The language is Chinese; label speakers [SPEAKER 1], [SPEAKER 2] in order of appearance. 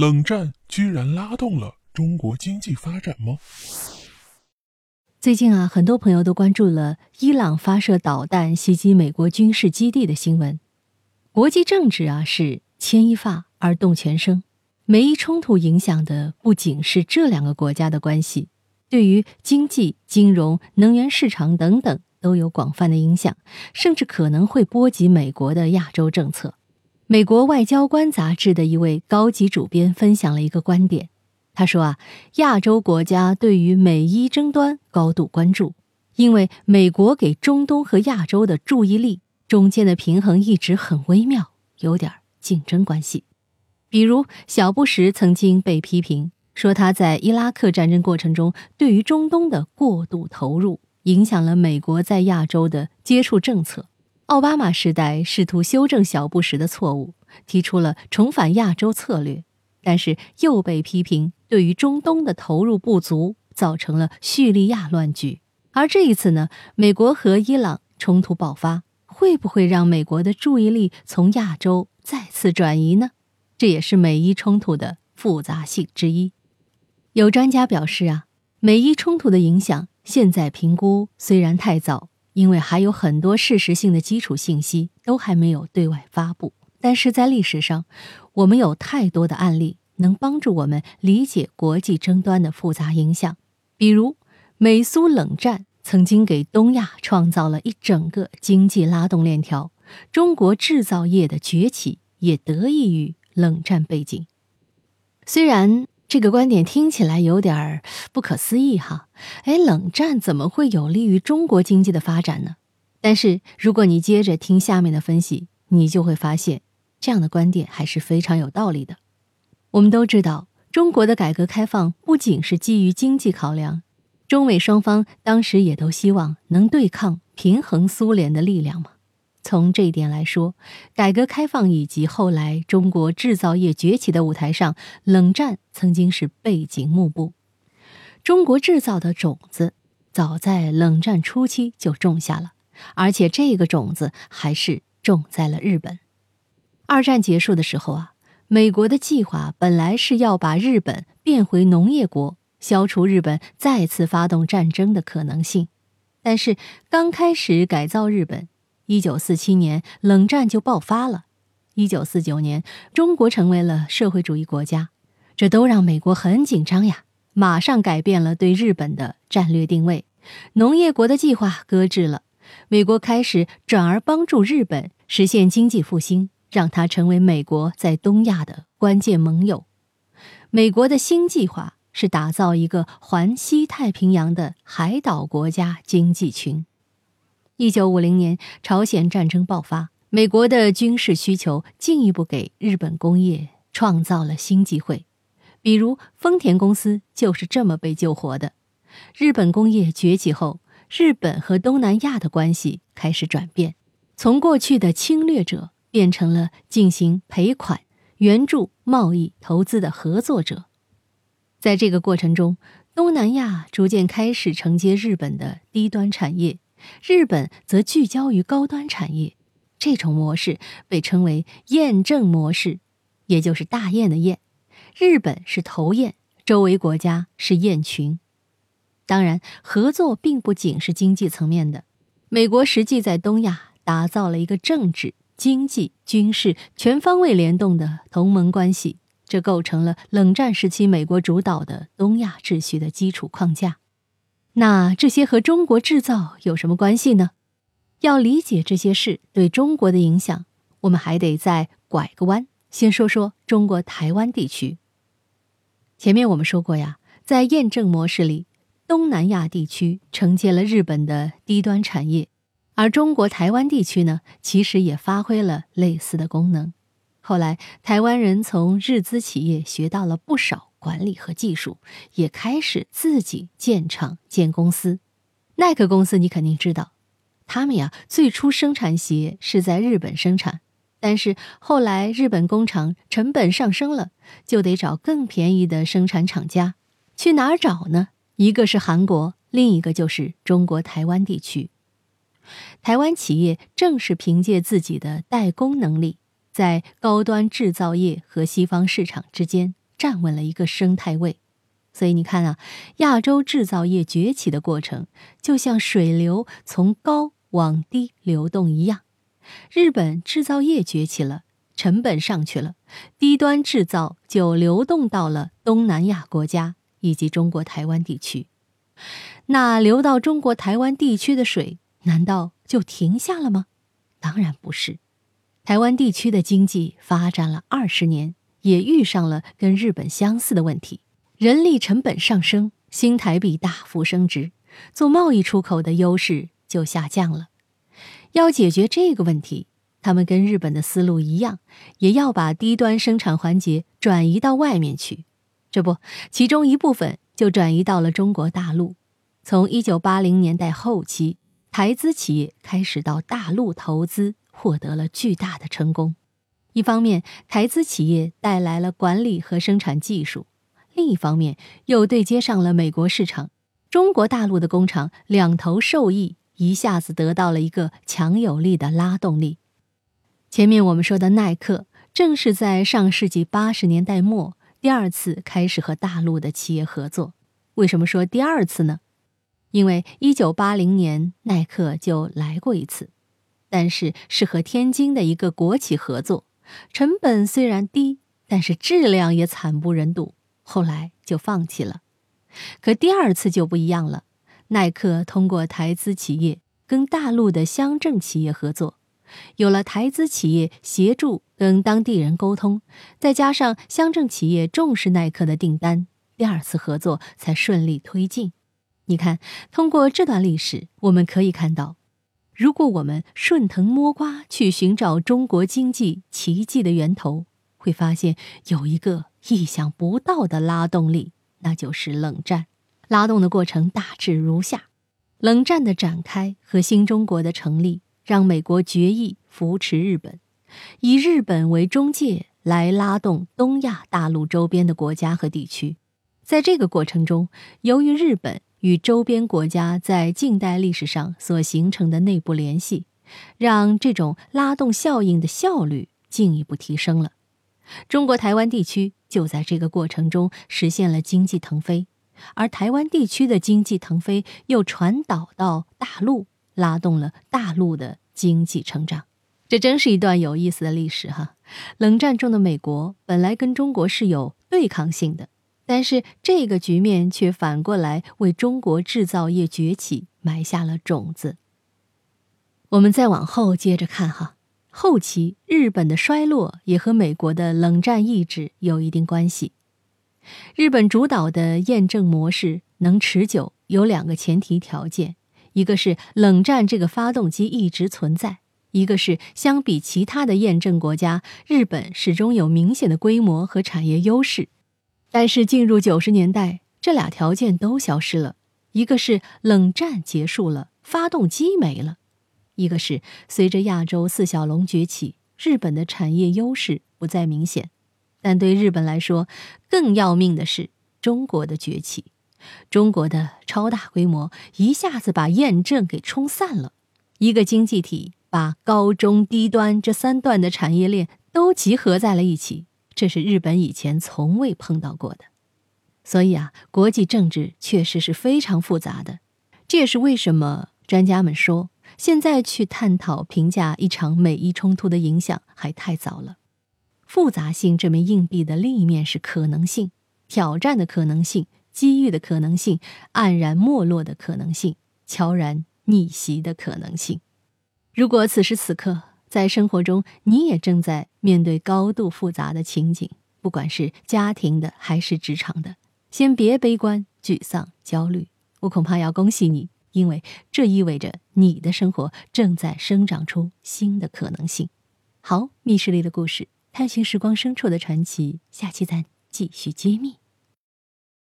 [SPEAKER 1] 冷战居然拉动了中国经济发展吗？
[SPEAKER 2] 最近啊，很多朋友都关注了伊朗发射导弹袭击美国军事基地的新闻。国际政治啊，是牵一发而动全身。美伊冲突影响的不仅是这两个国家的关系，对于经济、金融、能源市场等等都有广泛的影响，甚至可能会波及美国的亚洲政策。美国外交官杂志的一位高级主编分享了一个观点。他说啊，亚洲国家对于美伊争端高度关注，因为美国给中东和亚洲的注意力中间的平衡一直很微妙，有点竞争关系。比如，小布什曾经被批评说他在伊拉克战争过程中对于中东的过度投入，影响了美国在亚洲的接触政策。奥巴马时代试图修正小布什的错误，提出了重返亚洲策略。但是又被批评对于中东的投入不足，造成了叙利亚乱局。而这一次呢，美国和伊朗冲突爆发，会不会让美国的注意力从亚洲再次转移呢？这也是美伊冲突的复杂性之一。有专家表示啊，美伊冲突的影响现在评估虽然太早，因为还有很多事实性的基础信息都还没有对外发布。但是在历史上，我们有太多的案例能帮助我们理解国际争端的复杂影响。比如，美苏冷战曾经给东亚创造了一整个经济拉动链条，中国制造业的崛起也得益于冷战背景。虽然这个观点听起来有点不可思议哈，哎，冷战怎么会有利于中国经济的发展呢？但是如果你接着听下面的分析，你就会发现。这样的观点还是非常有道理的。我们都知道，中国的改革开放不仅是基于经济考量，中美双方当时也都希望能对抗、平衡苏联的力量嘛。从这一点来说，改革开放以及后来中国制造业崛起的舞台上，冷战曾经是背景幕布。中国制造的种子早在冷战初期就种下了，而且这个种子还是种在了日本。二战结束的时候啊，美国的计划本来是要把日本变回农业国，消除日本再次发动战争的可能性。但是刚开始改造日本，一九四七年冷战就爆发了。一九四九年，中国成为了社会主义国家，这都让美国很紧张呀，马上改变了对日本的战略定位，农业国的计划搁置了。美国开始转而帮助日本实现经济复兴。让它成为美国在东亚的关键盟友。美国的新计划是打造一个环西太平洋的海岛国家经济群。一九五零年，朝鲜战争爆发，美国的军事需求进一步给日本工业创造了新机会。比如，丰田公司就是这么被救活的。日本工业崛起后，日本和东南亚的关系开始转变，从过去的侵略者。变成了进行赔款、援助、贸易、投资的合作者。在这个过程中，东南亚逐渐开始承接日本的低端产业，日本则聚焦于高端产业。这种模式被称为“验证模式”，也就是大雁的雁。日本是头雁，周围国家是雁群。当然，合作并不仅是经济层面的。美国实际在东亚打造了一个政治。经济、军事全方位联动的同盟关系，这构成了冷战时期美国主导的东亚秩序的基础框架。那这些和中国制造有什么关系呢？要理解这些事对中国的影响，我们还得再拐个弯，先说说中国台湾地区。前面我们说过呀，在验证模式里，东南亚地区承接了日本的低端产业。而中国台湾地区呢，其实也发挥了类似的功能。后来，台湾人从日资企业学到了不少管理和技术，也开始自己建厂建公司。耐克公司你肯定知道，他们呀最初生产鞋是在日本生产，但是后来日本工厂成本上升了，就得找更便宜的生产厂家。去哪儿找呢？一个是韩国，另一个就是中国台湾地区。台湾企业正是凭借自己的代工能力，在高端制造业和西方市场之间站稳了一个生态位。所以你看啊，亚洲制造业崛起的过程就像水流从高往低流动一样。日本制造业崛起了，成本上去了，低端制造就流动到了东南亚国家以及中国台湾地区。那流到中国台湾地区的水，难道就停下了吗？当然不是。台湾地区的经济发展了二十年，也遇上了跟日本相似的问题：人力成本上升，新台币大幅升值，做贸易出口的优势就下降了。要解决这个问题，他们跟日本的思路一样，也要把低端生产环节转移到外面去。这不，其中一部分就转移到了中国大陆。从一九八零年代后期，台资企业开始到大陆投资，获得了巨大的成功。一方面，台资企业带来了管理和生产技术；另一方面，又对接上了美国市场。中国大陆的工厂两头受益。一下子得到了一个强有力的拉动力。前面我们说的耐克，正是在上世纪八十年代末第二次开始和大陆的企业合作。为什么说第二次呢？因为一九八零年耐克就来过一次，但是是和天津的一个国企合作，成本虽然低，但是质量也惨不忍睹，后来就放弃了。可第二次就不一样了。耐克通过台资企业跟大陆的乡镇企业合作，有了台资企业协助跟当地人沟通，再加上乡镇企业重视耐克的订单，第二次合作才顺利推进。你看，通过这段历史，我们可以看到，如果我们顺藤摸瓜去寻找中国经济奇迹的源头，会发现有一个意想不到的拉动力，那就是冷战。拉动的过程大致如下：冷战的展开和新中国的成立，让美国决议扶持日本，以日本为中介来拉动东亚大陆周边的国家和地区。在这个过程中，由于日本与周边国家在近代历史上所形成的内部联系，让这种拉动效应的效率进一步提升了。中国台湾地区就在这个过程中实现了经济腾飞。而台湾地区的经济腾飞又传导到大陆，拉动了大陆的经济成长。这真是一段有意思的历史哈！冷战中的美国本来跟中国是有对抗性的，但是这个局面却反过来为中国制造业崛起埋下了种子。我们再往后接着看哈，后期日本的衰落也和美国的冷战意志有一定关系。日本主导的验证模式能持久，有两个前提条件：一个是冷战这个发动机一直存在；一个是相比其他的验证国家，日本始终有明显的规模和产业优势。但是进入九十年代，这俩条件都消失了：一个是冷战结束了，发动机没了；一个是随着亚洲四小龙崛起，日本的产业优势不再明显。但对日本来说，更要命的是中国的崛起。中国的超大规模一下子把验证给冲散了，一个经济体把高中低端这三段的产业链都集合在了一起，这是日本以前从未碰到过的。所以啊，国际政治确实是非常复杂的。这也是为什么专家们说，现在去探讨评价一场美伊冲突的影响还太早了。复杂性这枚硬币的另一面是可能性、挑战的可能性、机遇的可能性、黯然没落的可能性、悄然逆袭的可能性。如果此时此刻在生活中你也正在面对高度复杂的情景，不管是家庭的还是职场的，先别悲观、沮丧、焦虑，我恐怕要恭喜你，因为这意味着你的生活正在生长出新的可能性。好，密室里的故事。探寻时光深处的传奇，下期咱继续揭秘。